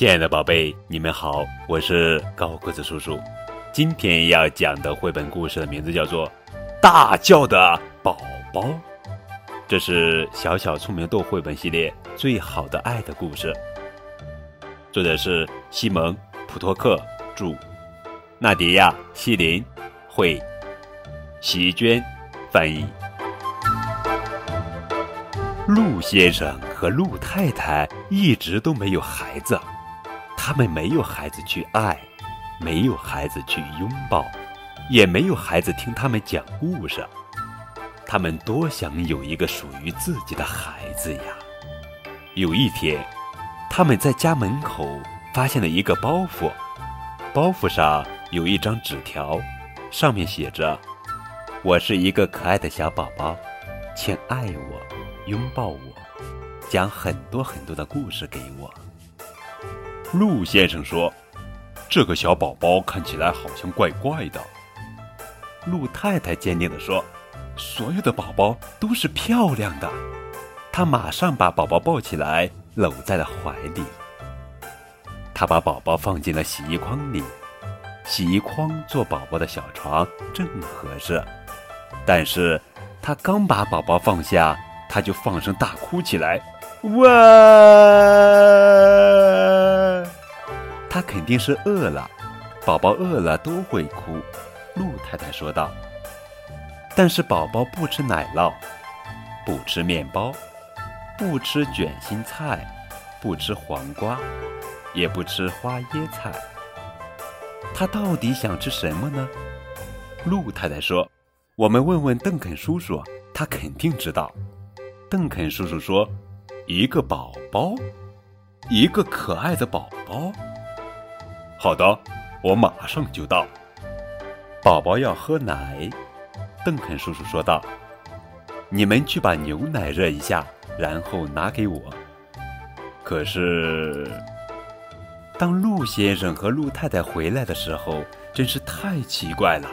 亲爱的宝贝，你们好，我是高个子叔叔。今天要讲的绘本故事的名字叫做《大叫的宝宝》，这是小小聪明豆绘本系列最好的爱的故事。作者是西蒙·普托克著，纳迪亚·西林绘，席娟翻译。陆先生和陆太太一直都没有孩子。他们没有孩子去爱，没有孩子去拥抱，也没有孩子听他们讲故事。他们多想有一个属于自己的孩子呀！有一天，他们在家门口发现了一个包袱，包袱上有一张纸条，上面写着：“我是一个可爱的小宝宝，请爱我，拥抱我，讲很多很多的故事给我。”陆先生说：“这个小宝宝看起来好像怪怪的。”陆太太坚定地说：“所有的宝宝都是漂亮的。”她马上把宝宝抱起来，搂在了怀里。她把宝宝放进了洗衣筐里，洗衣筐做宝宝的小床正合适。但是，她刚把宝宝放下，她就放声大哭起来：“哇！”他肯定是饿了，宝宝饿了都会哭。鹿太太说道。但是宝宝不吃奶酪，不吃面包，不吃卷心菜，不吃黄瓜，也不吃花椰菜。他到底想吃什么呢？鹿太太说：“我们问问邓肯叔叔，他肯定知道。”邓肯叔叔说：“一个宝宝，一个可爱的宝宝。”好的，我马上就到。宝宝要喝奶，邓肯叔叔说道：“你们去把牛奶热一下，然后拿给我。”可是，当陆先生和陆太太回来的时候，真是太奇怪了。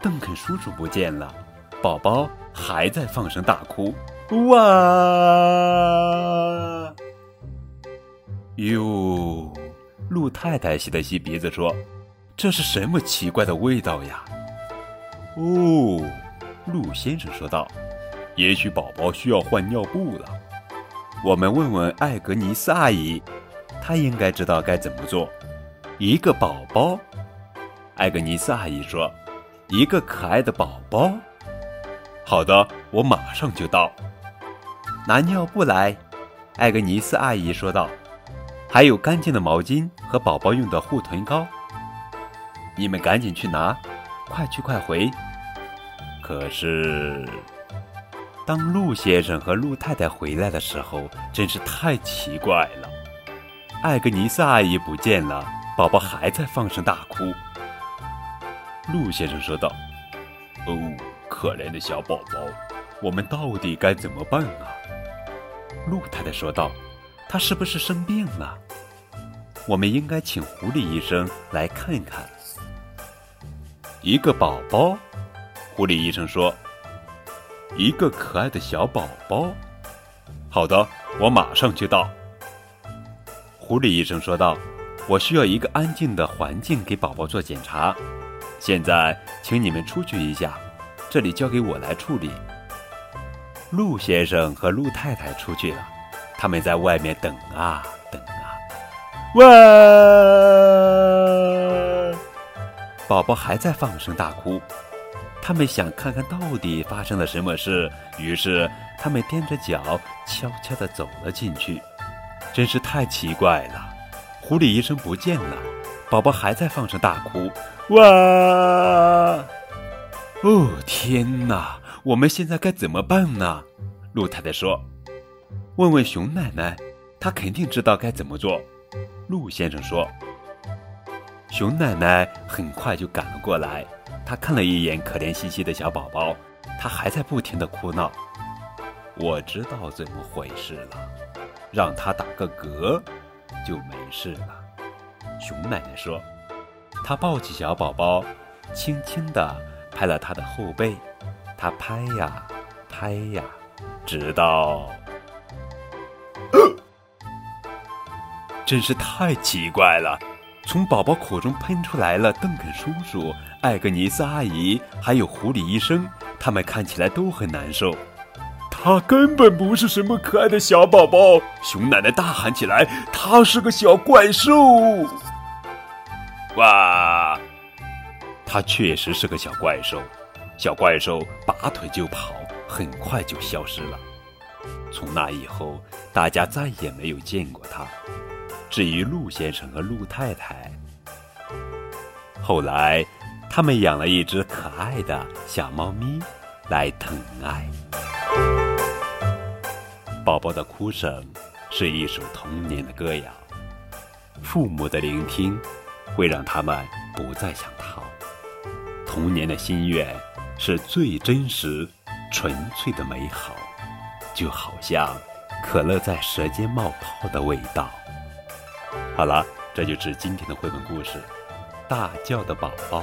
邓肯叔叔不见了，宝宝还在放声大哭。哇！哟。陆太太吸了吸鼻子说：“这是什么奇怪的味道呀？”哦，陆先生说道：“也许宝宝需要换尿布了。我们问问艾格尼斯阿姨，她应该知道该怎么做。”一个宝宝，艾格尼斯阿姨说：“一个可爱的宝宝。”好的，我马上就到。拿尿布来，艾格尼斯阿姨说道。还有干净的毛巾和宝宝用的护臀膏，你们赶紧去拿，快去快回。可是，当陆先生和陆太太回来的时候，真是太奇怪了。艾格尼斯阿姨不见了，宝宝还在放声大哭。陆先生说道：“哦，可怜的小宝宝，我们到底该怎么办啊？”陆太太说道。他是不是生病了？我们应该请狐狸医生来看看。一个宝宝，狐狸医生说：“一个可爱的小宝宝。”好的，我马上就到。狐狸医生说道：“我需要一个安静的环境给宝宝做检查。现在，请你们出去一下，这里交给我来处理。”陆先生和陆太太出去了。他们在外面等啊等啊，哇！宝宝还在放声大哭。他们想看看到底发生了什么事，于是他们踮着脚悄悄地走了进去。真是太奇怪了！狐狸医生不见了，宝宝还在放声大哭。哇！哦天哪！我们现在该怎么办呢？鹿太太说。问问熊奶奶，她肯定知道该怎么做。陆先生说。熊奶奶很快就赶了过来，她看了一眼可怜兮兮的小宝宝，他还在不停的哭闹。我知道怎么回事了，让他打个嗝，就没事了。熊奶奶说。她抱起小宝宝，轻轻地拍了他的后背，她拍呀拍呀，直到。真是太奇怪了。从宝宝口中喷出来了邓肯叔叔、艾格尼斯阿姨，还有狐狸医生，他们看起来都很难受。他根本不是什么可爱的小宝宝！熊奶奶大喊起来：“他是个小怪兽！”哇，他确实是个小怪兽。小怪兽拔腿就跑，很快就消失了。从那以后，大家再也没有见过他。至于陆先生和陆太太，后来他们养了一只可爱的小猫咪来疼爱。宝宝的哭声是一首童年的歌谣，父母的聆听会让他们不再想逃。童年的心愿是最真实、纯粹的美好，就好像可乐在舌尖冒泡的味道。好了，这就是今天的绘本故事《大叫的宝宝》。